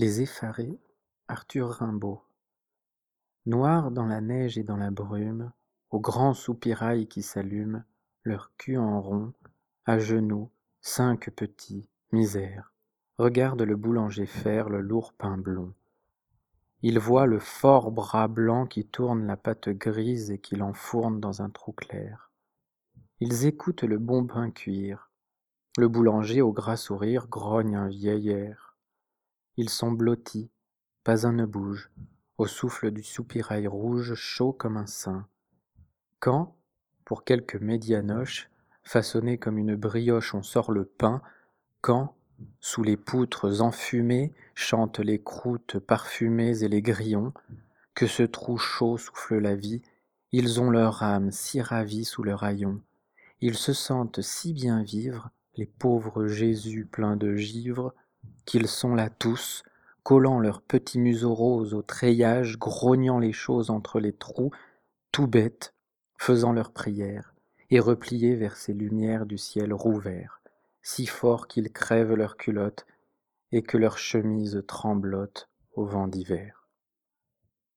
Les effarés, Arthur Rimbaud. Noirs dans la neige et dans la brume, aux grands soupirails qui s'allument, leur cul en rond, à genoux, cinq petits, misère, regarde le boulanger faire le lourd pain blond. Il voit le fort bras blanc qui tourne la pâte grise et qui l'enfourne dans un trou clair. Ils écoutent le bon pain cuire. Le boulanger au gras sourire grogne un vieil air. Ils sont blottis, pas un ne bouge, au souffle du soupirail rouge chaud comme un sein. Quand, pour quelques médianoches, façonnés comme une brioche on sort le pain, quand, sous les poutres enfumées, chantent les croûtes parfumées et les grillons, que ce trou chaud souffle la vie, ils ont leur âme si ravie sous leur haillon, ils se sentent si bien vivre, les pauvres Jésus pleins de givre, qu'ils sont là tous, collant leurs petits museaux roses au treillage, grognant les choses entre les trous, tout bêtes, faisant leurs prières, et repliés vers ces lumières du ciel rouvert, si fort qu'ils crèvent leurs culottes, et que leurs chemises tremblotent au vent d'hiver.